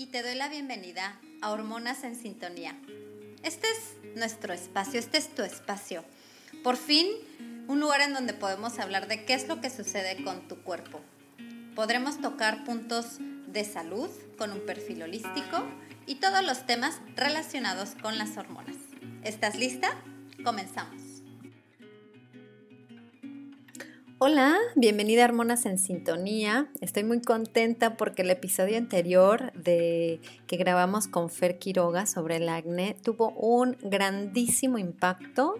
y te doy la bienvenida a Hormonas en Sintonía. Este es nuestro espacio, este es tu espacio. Por fin, un lugar en donde podemos hablar de qué es lo que sucede con tu cuerpo. Podremos tocar puntos de salud con un perfil holístico y todos los temas relacionados con las hormonas. ¿Estás lista? Comenzamos. Hola, bienvenida a Hormonas en Sintonía. Estoy muy contenta porque el episodio anterior de que grabamos con Fer Quiroga sobre el acné tuvo un grandísimo impacto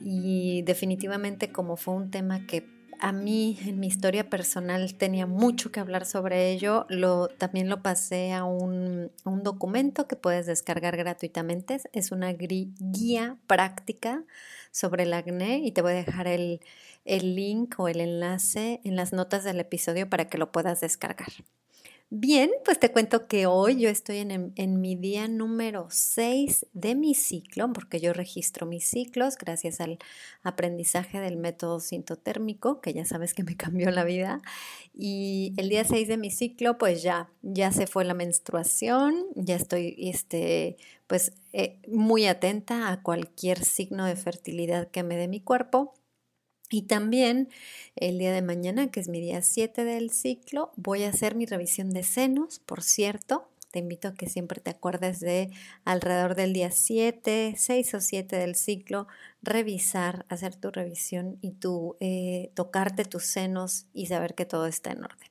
y definitivamente como fue un tema que a mí en mi historia personal tenía mucho que hablar sobre ello, lo, también lo pasé a un, un documento que puedes descargar gratuitamente. Es una guía práctica sobre el acné y te voy a dejar el, el link o el enlace en las notas del episodio para que lo puedas descargar. Bien, pues te cuento que hoy yo estoy en, mi día número 6 de mi ciclo, porque yo registro mis ciclos gracias al aprendizaje del método sintotérmico, que ya sabes que me cambió la vida. Y el día 6 de mi ciclo, pues ya, ya se fue la menstruación, ya estoy este, pues, eh, muy atenta a cualquier signo de fertilidad que me dé mi cuerpo. Y también el día de mañana, que es mi día 7 del ciclo, voy a hacer mi revisión de senos, por cierto. Te invito a que siempre te acuerdes de alrededor del día 7, 6 o 7 del ciclo, revisar, hacer tu revisión y tu, eh, tocarte tus senos y saber que todo está en orden.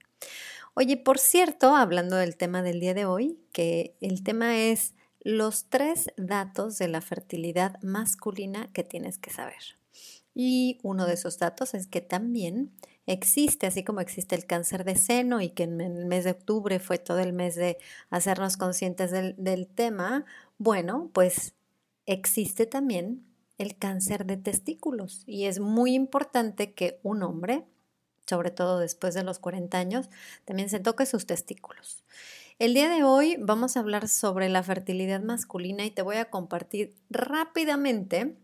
Oye, por cierto, hablando del tema del día de hoy, que el tema es los tres datos de la fertilidad masculina que tienes que saber. Y uno de esos datos es que también existe, así como existe el cáncer de seno y que en el mes de octubre fue todo el mes de hacernos conscientes del, del tema, bueno, pues existe también el cáncer de testículos y es muy importante que un hombre, sobre todo después de los 40 años, también se toque sus testículos. El día de hoy vamos a hablar sobre la fertilidad masculina y te voy a compartir rápidamente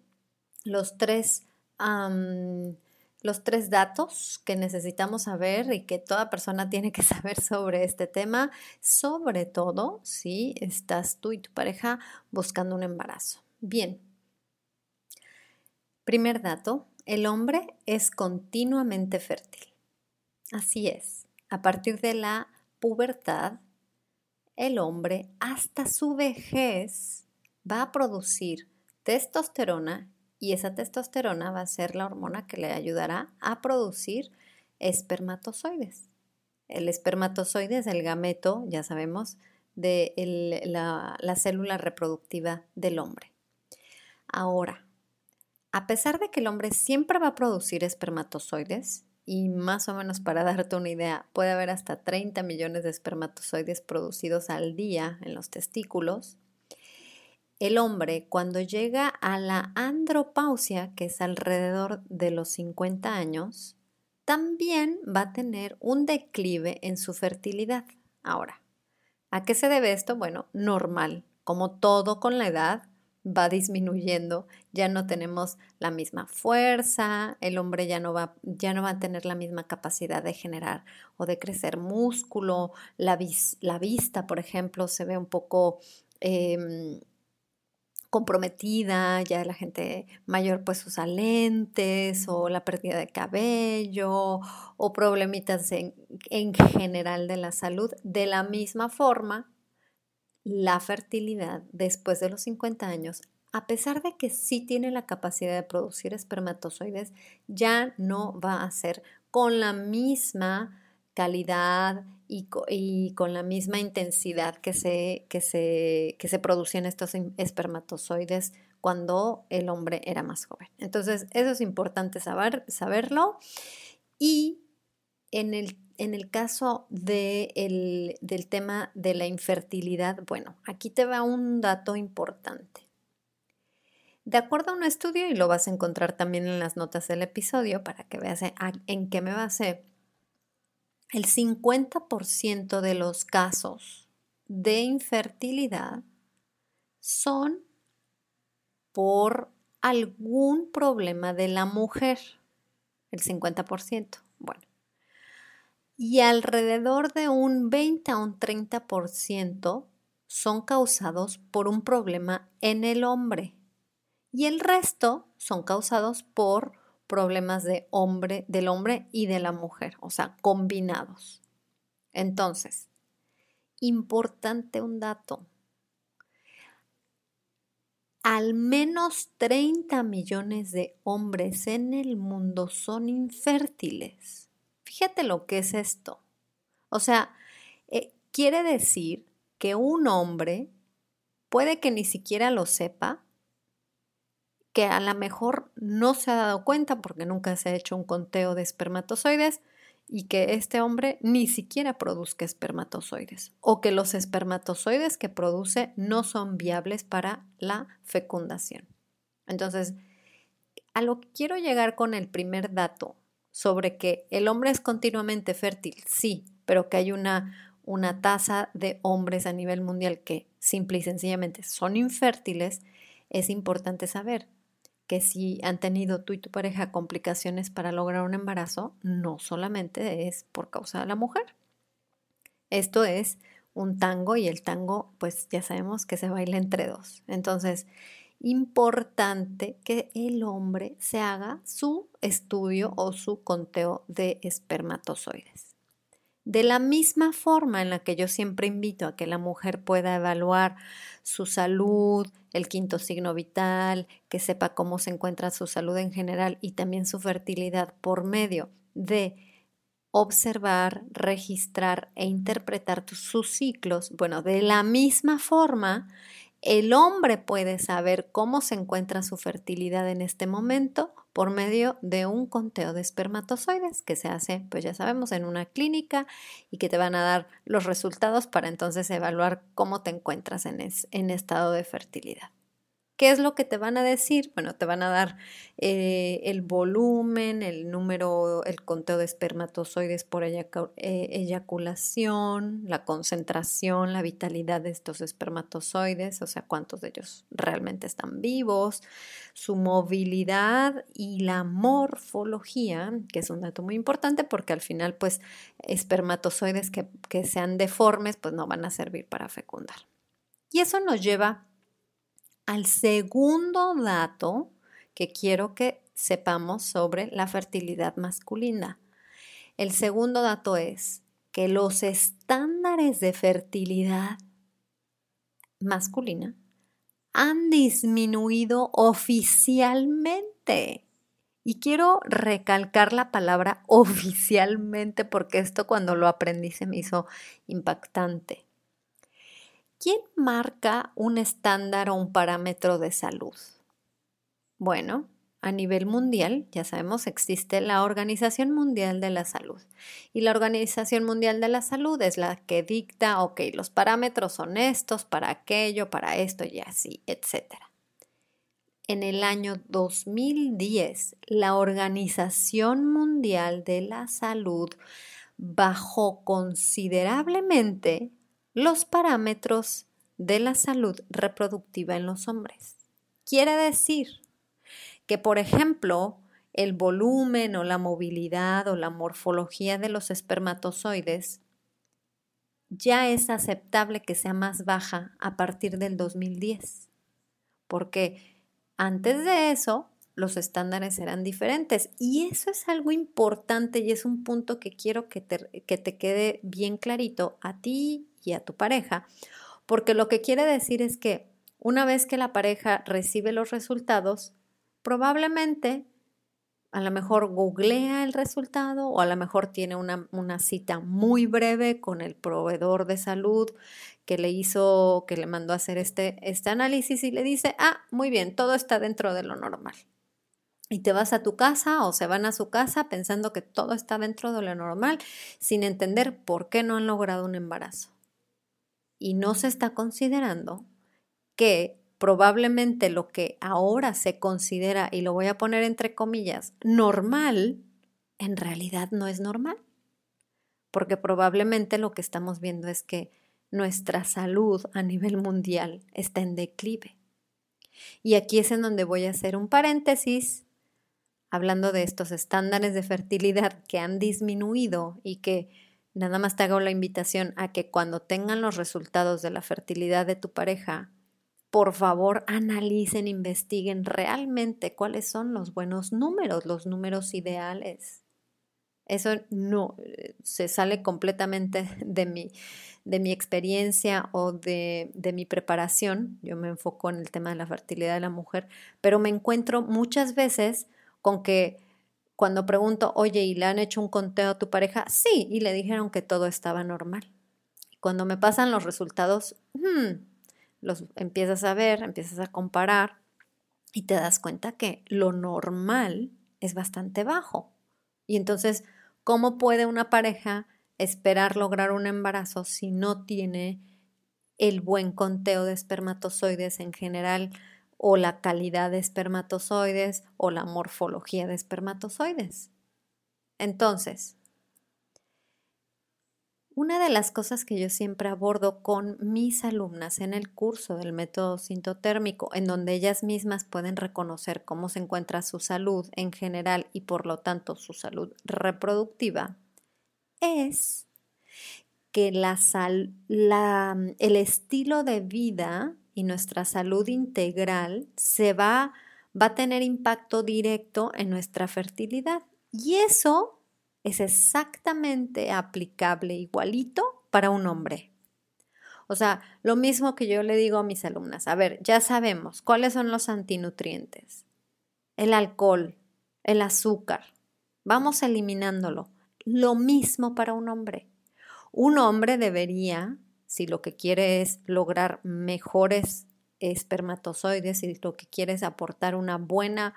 los tres los tres datos que necesitamos saber y que toda persona tiene que saber sobre este tema, sobre todo si estás tú y tu pareja buscando un embarazo. Bien. Primer dato, el hombre es continuamente fértil. Así es, a partir de la pubertad, el hombre hasta su vejez va a producir testosterona y esa testosterona va a ser la hormona que le ayudará a producir espermatozoides. El espermatozoide es el gameto, ya sabemos, de la, la célula reproductiva del hombre. Ahora, a pesar de que el hombre siempre va a producir espermatozoides, y más o menos para darte una idea, puede haber hasta 30 millones de espermatozoides producidos al día en los testículos, el hombre cuando llega a la andropausia, que es alrededor de los 50 años, también va a tener un declive en su fertilidad. Ahora, ¿a qué se debe esto? Bueno, normal. Como todo con la edad, va disminuyendo, ya no tenemos la misma fuerza, el hombre ya no va, ya no va a tener la misma capacidad de generar o de crecer músculo, la, vista, por ejemplo, se ve un poco em, comprometida, ya la gente mayor pues usa lentes o la pérdida de cabello o problemitas en, en, general de la salud. De la misma forma, la fertilidad después de los 50 años, a pesar de que sí tiene la capacidad de producir espermatozoides, ya no va a ser con la misma calidad y, con la misma intensidad que se, que, se, que se producían estos espermatozoides cuando el hombre era más joven. Entonces, eso es importante saber, saberlo. Y en el, en el caso del tema de la infertilidad, bueno, aquí te va un dato importante. De acuerdo a un estudio, y lo vas a encontrar también en las notas del episodio para que veas en qué me basé, el 50% de los casos de infertilidad son por algún problema de la mujer, el 50%. Bueno, y alrededor de un 20 a un 30% son causados por un problema en el hombre y el resto son causados por problemas de hombre, del hombre y de la mujer, o sea, combinados. Entonces, importante un dato. Al menos 30 millones de hombres en el mundo son infértiles. Fíjate lo que es esto. O sea, eh, quiere decir que un hombre puede que ni siquiera lo sepa, que a lo mejor no se ha dado cuenta porque nunca se ha hecho un conteo de espermatozoides y que este hombre ni siquiera produzca espermatozoides o que los espermatozoides que produce no son viables para la fecundación. Entonces, a lo que quiero llegar con el primer dato sobre que el hombre es continuamente fértil, sí, pero que hay una, una tasa de hombres a nivel mundial que simple y sencillamente son infértiles, es importante saber que si han tenido tú y tu pareja complicaciones para lograr un embarazo, no solamente es por causa de la mujer. Esto es un tango y el tango, pues ya sabemos que se baila entre dos. Entonces, importante que el hombre se haga su estudio o su conteo de espermatozoides. De la misma forma en la que yo siempre invito a que la mujer pueda evaluar su salud, el quinto signo vital, que sepa cómo se encuentra su salud en general y también su fertilidad por medio de observar, registrar e interpretar sus ciclos. Bueno, de la misma forma, el hombre puede saber cómo se encuentra su fertilidad en este momento por medio de un conteo de espermatozoides que se hace, pues ya sabemos, en una clínica y que te van a dar los resultados para entonces evaluar cómo te encuentras en, en estado de fertilidad. ¿Qué es lo que te van a decir? Bueno, te van a dar eh, el volumen, el número, el conteo de espermatozoides por eh, eyaculación, la concentración, la vitalidad de estos espermatozoides, o sea, cuántos de ellos realmente están vivos, su movilidad y la morfología, que es un dato muy importante porque al final, pues, espermatozoides que, que sean deformes, pues no van a servir para fecundar. Y eso nos lleva al segundo dato que quiero que sepamos sobre la fertilidad masculina. El segundo dato es que los estándares de fertilidad masculina han disminuido oficialmente. Y quiero recalcar la palabra oficialmente porque esto cuando lo aprendí se me hizo impactante. ¿Quién marca un estándar o un parámetro de salud? Bueno, a nivel mundial, ya sabemos, existe la Organización Mundial de la Salud. Y la Organización Mundial de la Salud es la que dicta, ok, los parámetros son estos para aquello, para esto y así, etc. En el año 2010, la Organización Mundial de la Salud bajó considerablemente los parámetros de la salud reproductiva en los hombres. Quiere decir que, por ejemplo, el volumen o la movilidad o la morfología de los espermatozoides ya es aceptable que sea más baja a partir del 2010, porque antes de eso los estándares eran diferentes. Y eso es algo importante y es un punto que quiero que te, que te quede bien clarito a ti y a tu pareja, porque lo que quiere decir es que una vez que la pareja recibe los resultados, probablemente a lo mejor googlea el resultado o a lo mejor tiene una, una, cita muy breve con el proveedor de salud que le hizo, que le mandó a hacer este, este análisis y le dice, ah, muy bien, todo está dentro de lo normal. y te vas a tu casa o se van a su casa pensando que todo está dentro de lo normal, sin entender por qué no han logrado un embarazo. Y no se está considerando que probablemente lo que ahora se considera, y lo voy a poner entre comillas, normal, en realidad no es normal. Porque probablemente lo que estamos viendo es que nuestra salud a nivel mundial está en declive. Y aquí es en donde voy a hacer un paréntesis hablando de estos estándares de fertilidad que han disminuido y que nada más te hago la invitación a que cuando tengan los resultados de la fertilidad de tu pareja, por favor analicen, investiguen realmente cuáles son los buenos números, los números ideales. Eso no se sale completamente de mi, de mi experiencia o de, de mi preparación. Yo me enfoco en el tema de la fertilidad de la mujer, pero me encuentro muchas veces con que cuando pregunto, oye, ¿y le han hecho un conteo a tu pareja? Sí, y le dijeron que todo estaba normal. Cuando me pasan los resultados, hmm, los empiezas a ver, empiezas a comparar y te das cuenta que lo normal es bastante bajo. Y entonces, ¿cómo puede una pareja esperar lograr un embarazo si no tiene el buen conteo de espermatozoides en general? O la calidad de espermatozoides o la morfología de espermatozoides. Entonces, una de las cosas que yo siempre abordo con mis alumnas en el curso del método sintotérmico, en donde ellas mismas pueden reconocer cómo se encuentra su salud en general y por lo tanto su salud reproductiva, es que el estilo de vida y nuestra salud integral se va, va a tener impacto directo en nuestra fertilidad. Y eso es exactamente aplicable igualito para un hombre. O sea, lo mismo que yo le digo a mis alumnas, a ver, ya sabemos cuáles son los antinutrientes. El alcohol, el azúcar. Vamos eliminándolo. Lo mismo para un hombre. Un hombre debería si lo que quiere es lograr mejores espermatozoides, y lo que quiere es aportar una buena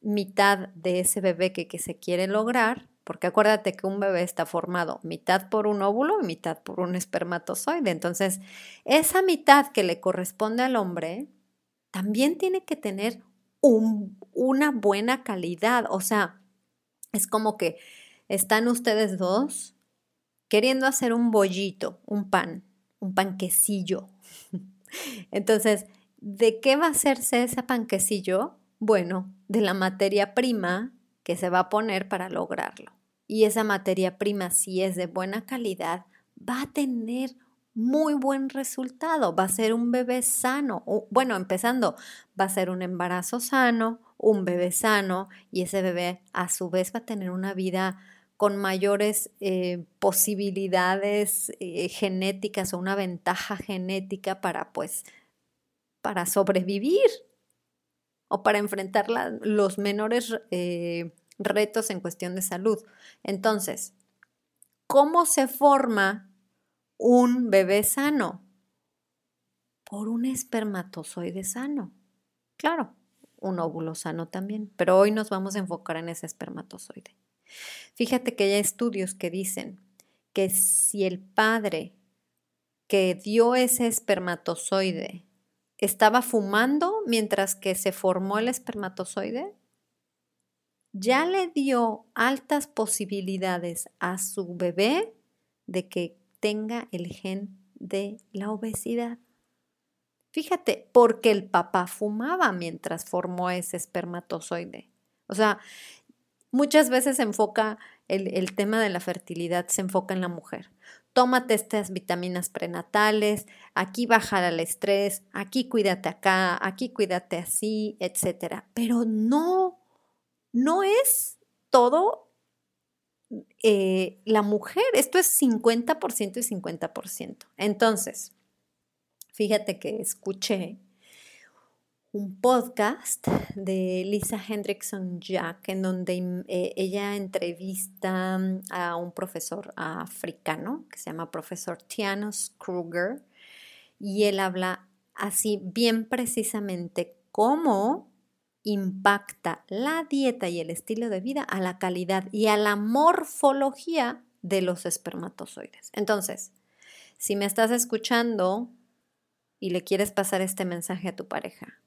mitad de ese bebé que se quiere lograr, porque acuérdate que un bebé está formado mitad por un óvulo y mitad por un espermatozoide. Entonces, esa mitad que le corresponde al hombre también tiene que tener una buena calidad. O sea, es como que están ustedes dos queriendo hacer un bollito, un pan un panquecillo. Entonces, ¿de qué va a hacerse ese panquecillo? Bueno, de la materia prima que se va a poner para lograrlo. Y esa materia prima, si es de buena calidad, va a tener muy buen resultado. Va a ser un bebé sano. Bueno, empezando, va a ser un embarazo sano, un bebé sano y ese bebé a su vez va a tener una vida con mayores eh, posibilidades eh, genéticas o una ventaja genética para pues para sobrevivir o para enfrentar los menores eh, retos en cuestión de salud. Entonces, ¿cómo se forma un bebé sano? Por un espermatozoide sano. Claro, un óvulo sano también, pero hoy nos vamos a enfocar en ese espermatozoide. Fíjate que hay estudios que dicen que si el padre que dio ese espermatozoide estaba fumando mientras que se formó el espermatozoide, ya le dio altas posibilidades a su bebé de que tenga el gen de la obesidad. Fíjate, porque el papá fumaba mientras formó ese espermatozoide. O sea, Muchas veces se enfoca el, tema de la fertilidad, se enfoca en la mujer. Tómate estas vitaminas prenatales, aquí baja el estrés, aquí cuídate acá, aquí cuídate así, etcétera. Pero no, no es todo eh, la mujer. Esto es 50% y 50%. Entonces, fíjate que escuché un podcast de Lisa Hendrickson Jack, en donde eh, ella entrevista mm, a un profesor africano que se llama profesor Tianos Kruger, y él habla así bien precisamente cómo impacta la dieta y el estilo de vida a la calidad y a la morfología de los espermatozoides. Entonces, si me estás escuchando y le quieres pasar este mensaje a tu pareja,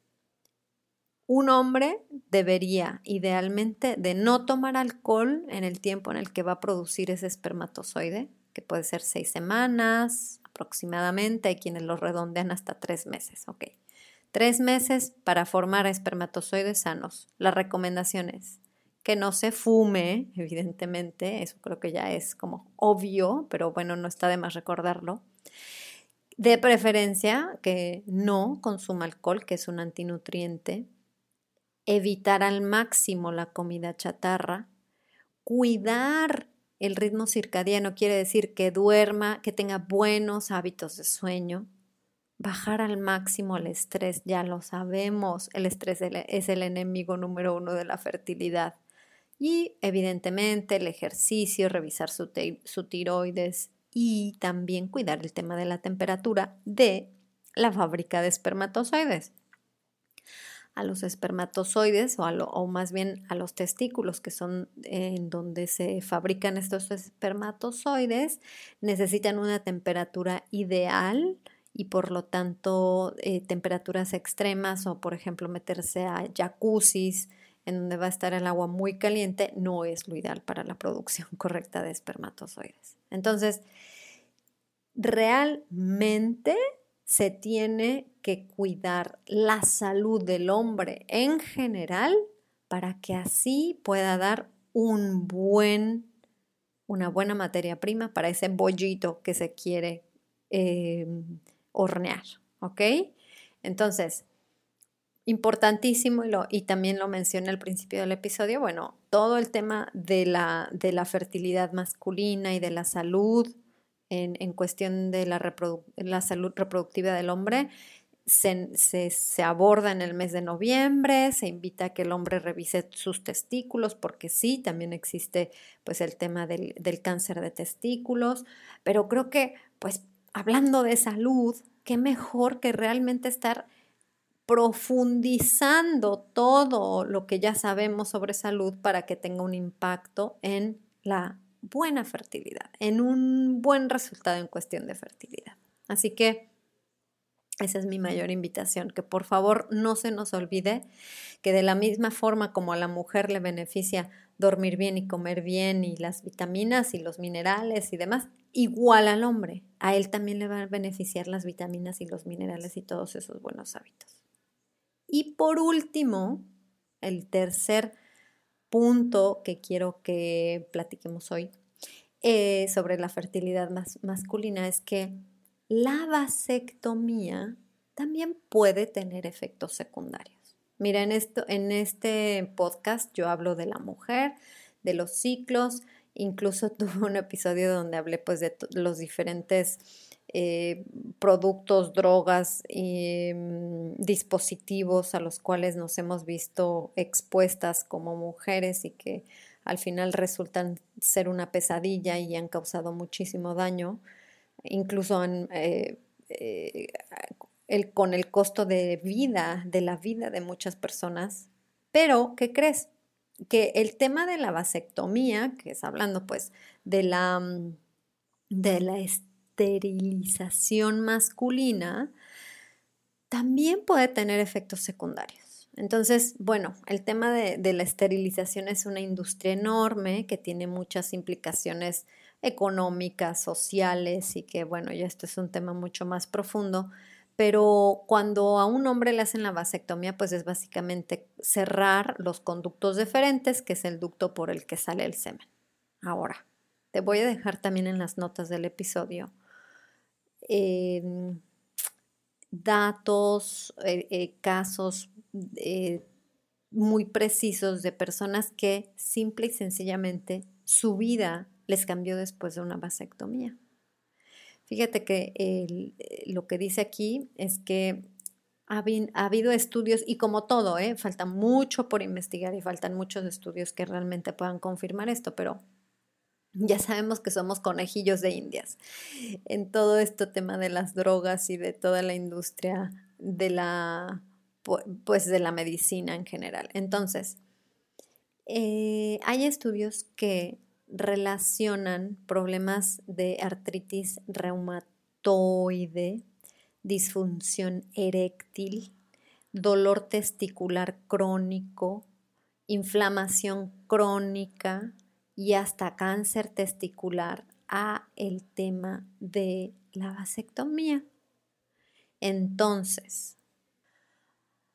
un hombre debería idealmente de no tomar alcohol en el tiempo en el que va a producir ese espermatozoide, que puede ser seis semanas aproximadamente, hay quienes lo redondean hasta tres meses, ok. Tres meses para formar espermatozoides sanos. La recomendación es que no se fume, evidentemente, eso creo que ya es como obvio, pero bueno, no está de más recordarlo. De preferencia que no consuma alcohol, que es un antinutriente. Evitar al máximo la comida chatarra. Cuidar el ritmo circadiano quiere decir que duerma, que tenga buenos hábitos de sueño. Bajar al máximo el estrés, ya lo sabemos, el estrés es el enemigo número uno de la fertilidad. Y evidentemente el ejercicio, revisar su, su tiroides y también cuidar el tema de la temperatura de la fábrica de espermatozoides a los espermatozoides o, o, más bien a los testículos que son en donde se fabrican estos espermatozoides necesitan una temperatura ideal y por lo tanto eh, temperaturas extremas o por ejemplo meterse a jacuzzis en donde va a estar el agua muy caliente no es lo ideal para la producción correcta de espermatozoides. Entonces, realmente se tiene que cuidar la salud del hombre en general para que así pueda dar un buen, una buena materia prima para ese bollito que se quiere em, hornear, ¿ok? Entonces, importantísimo y, y también lo mencioné al principio del episodio, bueno, todo el tema de la, de la fertilidad masculina y de la salud en, cuestión de la, salud reproductiva del hombre se, se, aborda en el mes de noviembre, se invita a que el hombre revise sus testículos, porque sí, también existe pues el tema del, del cáncer de testículos, pero creo que pues hablando de salud, qué mejor que realmente estar profundizando todo lo que ya sabemos sobre salud para que tenga un impacto en la buena fertilidad, en un buen resultado en cuestión de fertilidad. Así que esa es mi mayor invitación, que por favor no se nos olvide que de la misma forma como a la mujer le beneficia dormir bien y comer bien y las vitaminas y los minerales y demás, igual al hombre, a él también le va a beneficiar las vitaminas y los minerales y todos esos buenos hábitos. Y por último, el tercer punto que quiero que platiquemos hoy eh, sobre la fertilidad masculina es que la vasectomía también puede tener efectos secundarios. Mira, en, esto, en este podcast yo hablo de la mujer, de los ciclos, incluso tuve un episodio donde hablé pues de los diferentes eh, productos, drogas mm, dispositivos a los cuales nos hemos visto expuestas como mujeres y que al final resultan ser una pesadilla y han causado muchísimo daño, incluso eh, eh, el, con el costo de vida, de la vida de muchas personas. Pero, ¿qué crees? Que el tema de la vasectomía, que es hablando pues de la, mm, de la esterilización masculina también puede tener efectos secundarios. Entonces, bueno, el tema de, la esterilización es una industria enorme que tiene muchas implicaciones económicas, sociales y que, bueno, ya esto es un tema mucho más profundo, pero cuando a un hombre le hacen la vasectomía, pues es básicamente cerrar los conductos deferentes, que es el ducto por el que sale el semen. Ahora, te voy a dejar también en las notas del episodio Em, datos, eh, eh, casos eh, muy precisos de personas que simple y sencillamente su vida les cambió después de una vasectomía. Fíjate que lo que dice aquí es que ha, habido estudios, y como todo, falta mucho por investigar y faltan muchos estudios que realmente puedan confirmar esto, pero ya sabemos que somos conejillos de indias en todo este tema de las drogas y de toda la industria de la pues de la medicina en general. Entonces, eh, hay estudios que relacionan problemas de artritis reumatoide, disfunción eréctil, dolor testicular crónico, inflamación crónica y hasta cáncer testicular a el tema de la vasectomía. Entonces,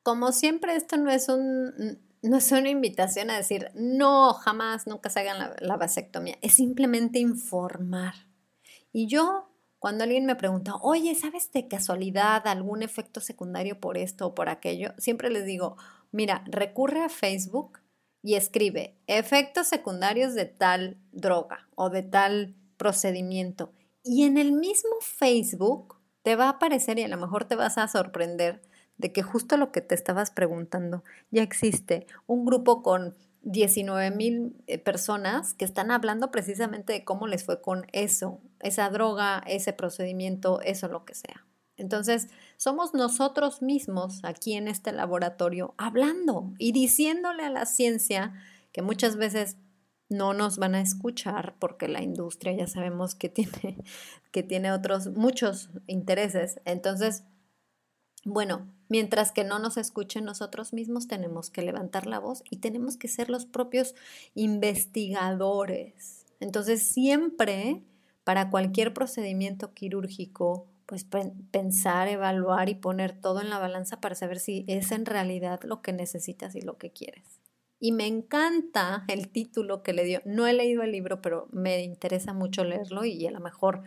como siempre, esto no es, un, no es una invitación a decir, no, jamás, nunca se hagan la, la vasectomía. Es simplemente informar. Y yo, cuando alguien me pregunta, oye, ¿sabes de casualidad algún efecto secundario por esto o por aquello? Siempre les digo, mira, recurre a Facebook y escribe efectos secundarios de tal droga o de tal procedimiento. Y en el mismo Facebook te va a aparecer y a lo mejor te vas a sorprender de que justo lo que te estabas preguntando ya existe un grupo con 19 mil eh, personas que están hablando precisamente de cómo les fue con eso, esa droga, ese procedimiento, eso lo que sea. Entonces, somos nosotros mismos aquí en este laboratorio hablando y diciéndole a la ciencia que muchas veces no nos van a escuchar porque la industria ya sabemos que tiene, que tiene otros muchos intereses. Entonces, bueno, mientras que no nos escuchen nosotros mismos, tenemos que levantar la voz y tenemos que ser los propios investigadores. Entonces, siempre para cualquier procedimiento quirúrgico, pues pensar, evaluar y poner todo en la balanza para saber si es en realidad lo que necesitas y lo que quieres. Y me encanta el título que le dio. No he leído el libro, pero me interesa mucho leerlo y a lo mejor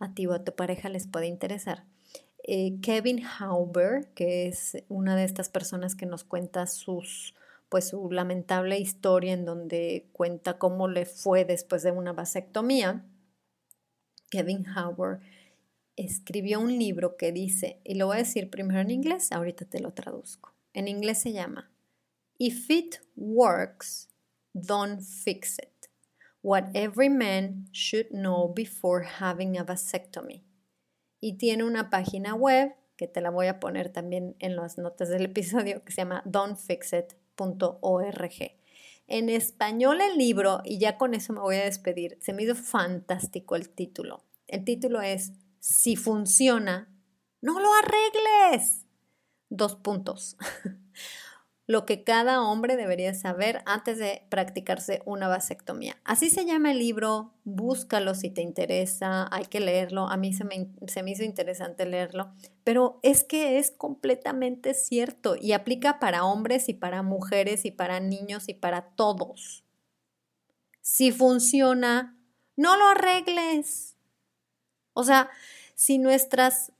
a ti o a tu pareja les puede interesar. Eh, Kevin Hauber, que es una de estas personas que nos cuenta sus, pues, su lamentable historia en donde cuenta cómo le fue después de una vasectomía. Kevin Hauber escribió un libro que dice, y lo voy a decir primero en inglés, ahorita te lo traduzco. En inglés se llama If it works, don't fix it. What every man should know before having a vasectomy. Y tiene una página web que te la voy a poner también en las notas del episodio que se llama don'tfixit.org. En español el libro, y ya con eso me voy a despedir, se me hizo fantástico el título. El título es Si funciona, no lo arregles. Dos puntos. lo que cada hombre debería saber antes de practicarse una vasectomía. Así se llama el libro, búscalo si te interesa, hay que leerlo, a mí se me, se me hizo interesante leerlo, pero es que es completamente cierto y aplica para hombres y para mujeres y para niños y para todos. Si funciona, no lo arregles. O sea, si nuestras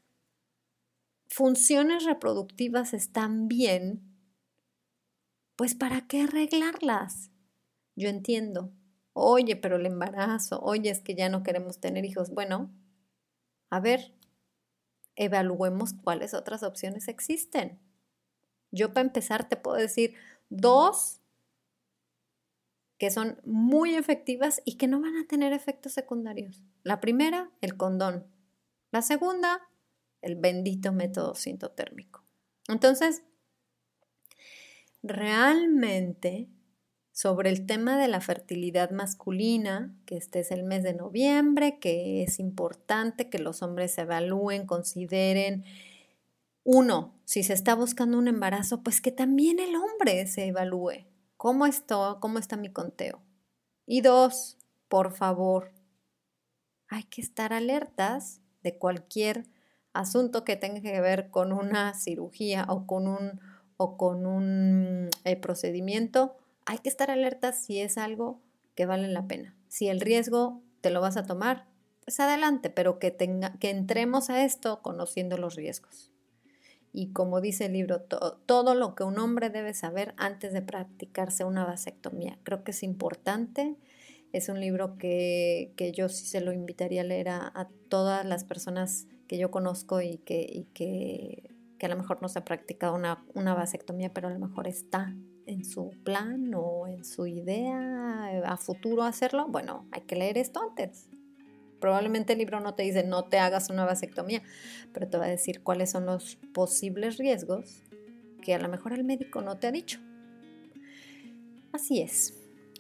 funciones reproductivas están bien, pues ¿para qué arreglarlas? Yo entiendo. Oye, pero el embarazo, oye, es que ya no queremos tener hijos. Bueno, a ver, evaluemos cuáles otras opciones existen. Yo para empezar te puedo decir dos que son muy efectivas y que no van a tener efectos secundarios. La primera, el condón. La segunda, el bendito método sintotérmico. Entonces, realmente sobre el tema de la fertilidad masculina, que este es el mes de noviembre, que es importante que los hombres evalúen, consideren, uno, si se está buscando un embarazo, pues que también el hombre se evalúe. ¿Cómo, cómo está mi conteo? Y dos, por favor, hay que estar alertas de cualquier asunto que tenga que ver con una cirugía o con un o con un eh, procedimiento, hay que estar alerta si es algo que vale la pena. Si el riesgo te lo vas a tomar, pues adelante, pero que, tenga, que entremos a esto conociendo los riesgos. Y como dice el libro, todo lo que un hombre debe saber antes de practicarse una vasectomía. Creo que es importante. Es un libro que, yo sí se lo invitaría a leer a, todas las personas que yo conozco y que, y que que a lo mejor no se ha practicado una, una vasectomía, pero a lo mejor está en su plan o en su idea a futuro hacerlo, bueno, hay que leer esto antes. Probablemente el libro no te dice no te hagas una vasectomía, pero te va a decir cuáles son los posibles riesgos que a lo mejor el médico no te ha dicho. Así es.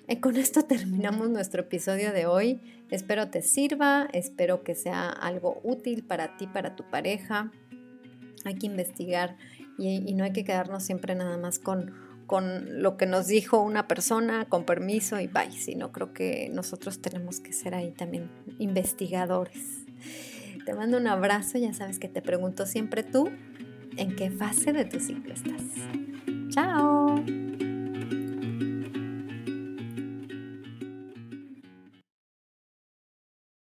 Y con esto terminamos nuestro episodio de hoy. Espero te sirva, espero que sea algo útil para ti, para tu pareja. Hay que investigar y, no hay que quedarnos siempre nada más con, con lo que nos dijo una persona, con permiso y bye, sino creo que nosotros tenemos que ser ahí también investigadores. Te mando un abrazo, ya sabes que te pregunto siempre tú, ¿en qué fase de tu ciclo estás? Chao.